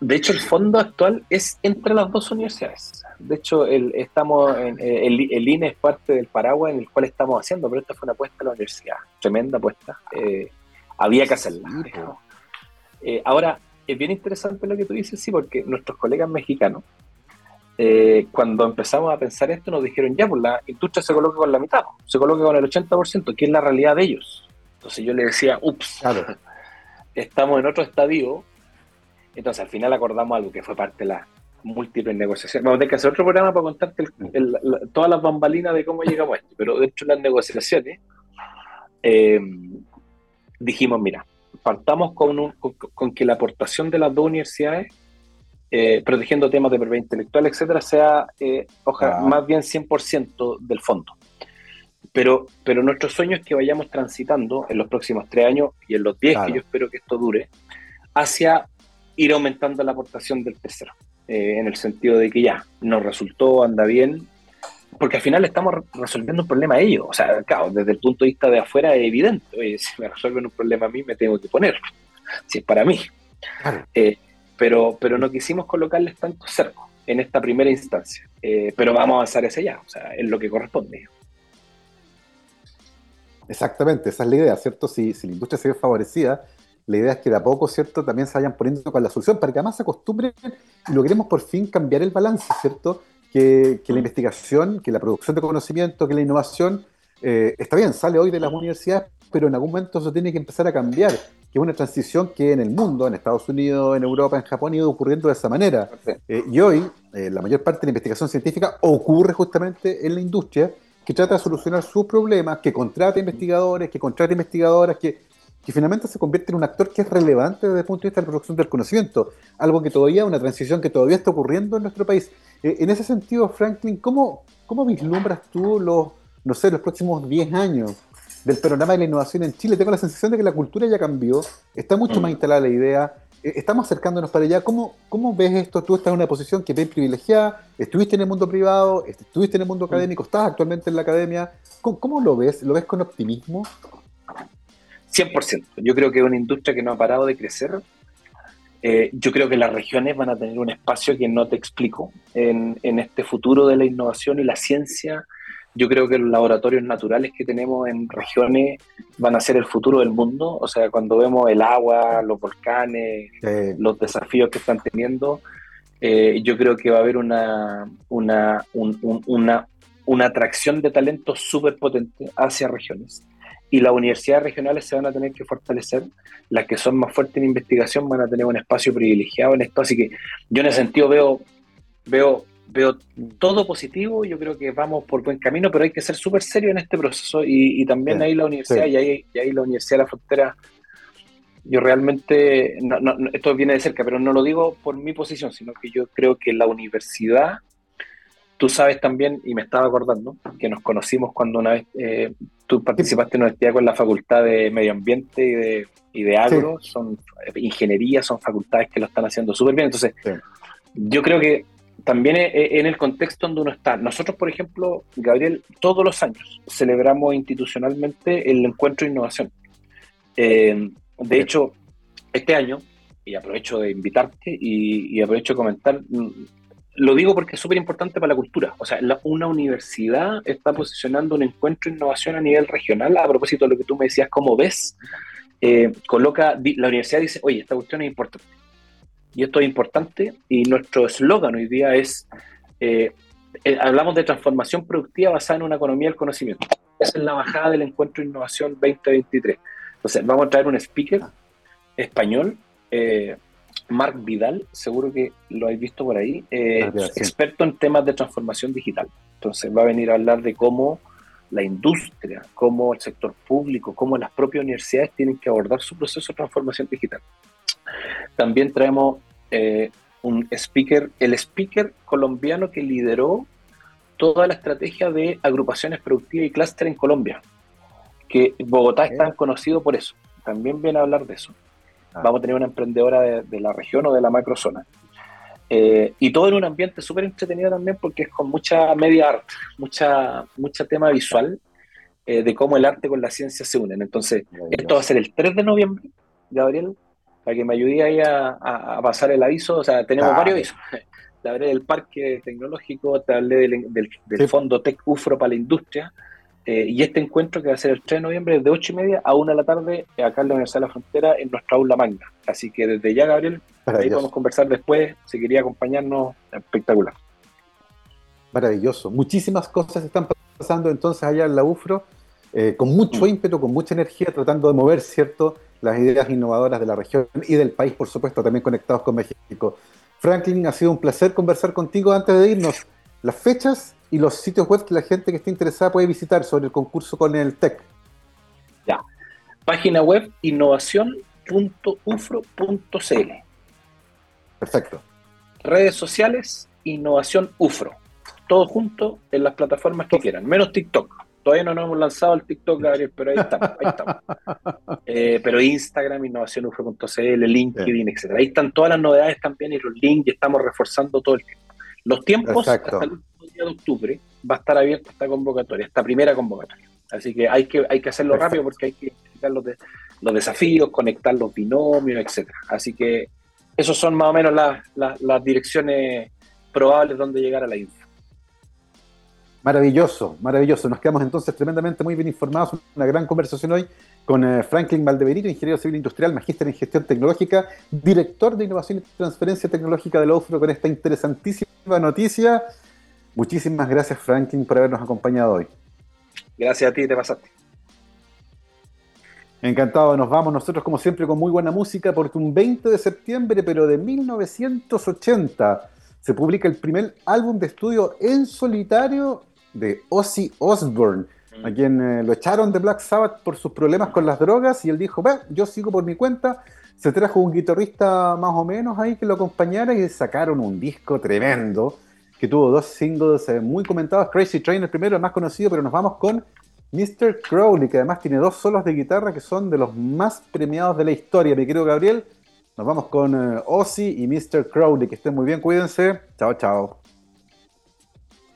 de hecho, el fondo actual es entre las dos universidades. De hecho, el, estamos en, eh, el, INE es parte del paraguas en el cual estamos haciendo, pero esta fue una apuesta a la universidad, tremenda apuesta. Eh, había que hacerla. Eh, ahora, es bien interesante lo que tú dices, sí, porque nuestros colegas mexicanos, cuando empezamos a pensar esto, nos dijeron, ya, pues la industria se coloca con la mitad, se coloca con el 80%, que es la realidad de ellos. Entonces yo le decía, ups, estamos en otro estadio. Entonces al final acordamos algo que fue parte de la, múltiples negociaciones. Vamos a tener que hacer otro programa para contarte todas las bambalinas de cómo llegamos a esto. Pero dentro de las negociaciones, eh, dijimos, mira, partamos con, con, que la aportación de las dos universidades, eh, protegiendo temas de propiedad intelectual, etcétera, sea eh, ojalá, más bien 100% del fondo. Pero, pero nuestro sueño es que vayamos transitando en los próximos tres años y en los diez que yo espero que esto dure, hacia ir aumentando la aportación del tercero. Eh, en el sentido de que ya, nos resultó, anda bien, porque al final estamos resolviendo un problema a ellos. O sea, claro, desde el punto de vista de afuera es evidente. Oye, si me resuelven un problema a mí, me tengo que poner. Si es para mí. Eh, pero, pero no quisimos colocarles tanto cerco en esta primera instancia. Eh, pero vamos a avanzar ese ya. O sea, es lo que corresponde. Exactamente, esa es la idea, ¿cierto? Si, si la industria se ve favorecida, la idea es que de a poco, ¿cierto?, también se vayan poniendo con la solución para que además se acostumbren y logremos por fin cambiar el balance, ¿cierto? Que, la investigación, que la producción de conocimiento, que la innovación, eh, está bien, sale hoy de las universidades, pero en algún momento eso tiene que empezar a cambiar, que es una transición que en el mundo, en Estados Unidos, en Europa, en Japón, ha ido ocurriendo de esa manera. Eh, y hoy, eh, la mayor parte de la investigación científica ocurre justamente en la industria, que trata de solucionar sus problemas, que contrata investigadores, que contrata investigadoras, que que finalmente se convierte en un actor que es relevante desde el punto de vista de la producción del conocimiento, algo que todavía, una transición que todavía está ocurriendo en nuestro país. Eh, en ese sentido, Franklin, ¿cómo, ¿cómo vislumbras tú los, no sé, los próximos 10 años del panorama de la innovación en Chile? Tengo la sensación de que la cultura ya cambió, está mucho más mm. instalada la idea, eh, estamos acercándonos para allá. ¿Cómo, ¿Cómo ves esto? Tú estás en una posición que ves privilegiada, estuviste en el mundo privado, estuviste en el mundo mm. académico, estás actualmente en la academia. ¿Cómo, cómo lo ves? ¿Lo ves con optimismo? 100%. Yo creo que es una industria que no ha parado de crecer. Eh, yo creo que las regiones van a tener un espacio que no te explico en, en, este futuro de la innovación y la ciencia. Yo creo que los laboratorios naturales que tenemos en regiones van a ser el futuro del mundo. O sea, cuando vemos el agua, los volcanes, los desafíos que están teniendo, eh, yo creo que va a haber una, una, una, una atracción de talento súper potente hacia regiones y las universidades regionales se van a tener que fortalecer, las que son más fuertes en investigación van a tener un espacio privilegiado en esto, así que yo en ese sentido veo, veo, veo todo positivo, yo creo que vamos por buen camino, pero hay que ser súper serio en este proceso. Y, también ahí la universidad, y, ahí, y ahí la Universidad de la Frontera, yo realmente, esto viene de cerca, pero no lo digo por mi posición, sino que yo creo que la universidad Tú sabes también, y me estaba acordando, que nos conocimos cuando una vez eh, tú participaste en una actividad con la Facultad de Medio Ambiente y de, y de Agro, son eh, ingeniería, son facultades que lo están haciendo súper bien. Entonces, yo creo que también en el contexto donde uno está, nosotros, por ejemplo, Gabriel, todos los años celebramos institucionalmente el encuentro de innovación. Eh, de hecho, este año, y aprovecho de invitarte y, y aprovecho de comentar, lo digo porque es súper importante para la cultura. O sea, una universidad está posicionando un encuentro de innovación a nivel regional. A propósito de lo que tú me decías, ¿cómo ves? Eh, coloca, la universidad dice, oye, esta cuestión es importante. Y esto es importante. Y nuestro eslogan hoy día es, eh, eh, hablamos de transformación productiva basada en una economía del conocimiento. Esa es la bajada del encuentro de innovación 2023. Entonces, vamos a traer un speaker español. Mark Vidal, seguro que lo habéis visto por ahí, eh, experto en temas de transformación digital. Entonces va a venir a hablar de cómo la industria, cómo el sector público, cómo las propias universidades tienen que abordar su proceso de transformación digital. También traemos eh, un speaker, el speaker colombiano que lideró toda la estrategia de agrupaciones productivas y clúster en Colombia, que Bogotá es tan conocido por eso. También viene a hablar de eso. Ah. Vamos a tener una emprendedora de, la región o de la macrozona. Eh, y todo en un ambiente súper entretenido también porque es con mucha media art, mucha, mucha tema visual eh, de cómo el arte con la ciencia se unen. Entonces, esto va a ser el 3 de noviembre, Gabriel, para que me ayude ahí a, pasar el aviso. O sea, tenemos varios avisos. Te hablé del parque tecnológico, te hablé del, fondo Tech UFRO para la industria. Eh, y este encuentro que va a ser el 3 de noviembre, de 8 y media a 1 de la tarde, acá en la Universidad de la Frontera, en nuestra aula magna. Así que desde ya, Gabriel, ahí podemos conversar después. Si quería acompañarnos, espectacular. Maravilloso. Muchísimas cosas están pasando entonces allá en la UFRO, eh, con mucho mm. ímpetu, con mucha energía, tratando de mover, ¿cierto?, las ideas innovadoras de la región y del país, por supuesto, también conectados con México. Franklin, ha sido un placer conversar contigo antes de irnos. Las fechas y los sitios web que la gente que esté interesada puede visitar sobre el concurso con el TEC. Ya. Página web innovación.ufro.cl. Perfecto. Redes sociales, innovación UFRO. Todo junto en las plataformas que quieran, menos TikTok. Todavía no nos hemos lanzado el TikTok, Gabriel, pero ahí estamos. Ahí estamos. Eh, pero Instagram, innovacionufro.cl, LinkedIn, etcétera. Ahí están todas las novedades también y los links y estamos reforzando todo el tiempo. Los tiempos hasta el de octubre va a estar abierta esta convocatoria, esta primera convocatoria. Así que hay que, hay que hacerlo rápido porque hay que identificar los, los desafíos, conectar los binomios, etcétera. Así que esos son más o menos las, las direcciones probables donde llegar a la info. Maravilloso, maravilloso. Nos quedamos entonces tremendamente muy bien informados. Una gran conversación hoy con eh, Franklin Valdebenito, ingeniero civil industrial, magíster en gestión tecnológica, director de innovación y transferencia tecnológica de la UFRO con esta interesantísima noticia. Muchísimas gracias, Franklin, por habernos acompañado hoy. Gracias a ti, te pasaste. Encantado, nos vamos nosotros como siempre con muy buena música porque un 20 de septiembre, pero de 1980, se publica el primer álbum de estudio en solitario de Ozzy Osbourne, a mm. quien eh, lo echaron de Black Sabbath por sus problemas con las drogas y él dijo, yo sigo por mi cuenta. Se trajo un guitarrista más o menos ahí que lo acompañara y sacaron un disco tremendo que tuvo dos singles eh, muy comentados. Crazy Train, el primero, el más conocido, pero nos vamos con Mr. Crowley, que además tiene dos solos de guitarra que son de los más premiados de la historia, mi querido Gabriel. Nos vamos con eh, Ozzy y Mr. Crowley. Que estén muy bien, cuídense. Chao, chao.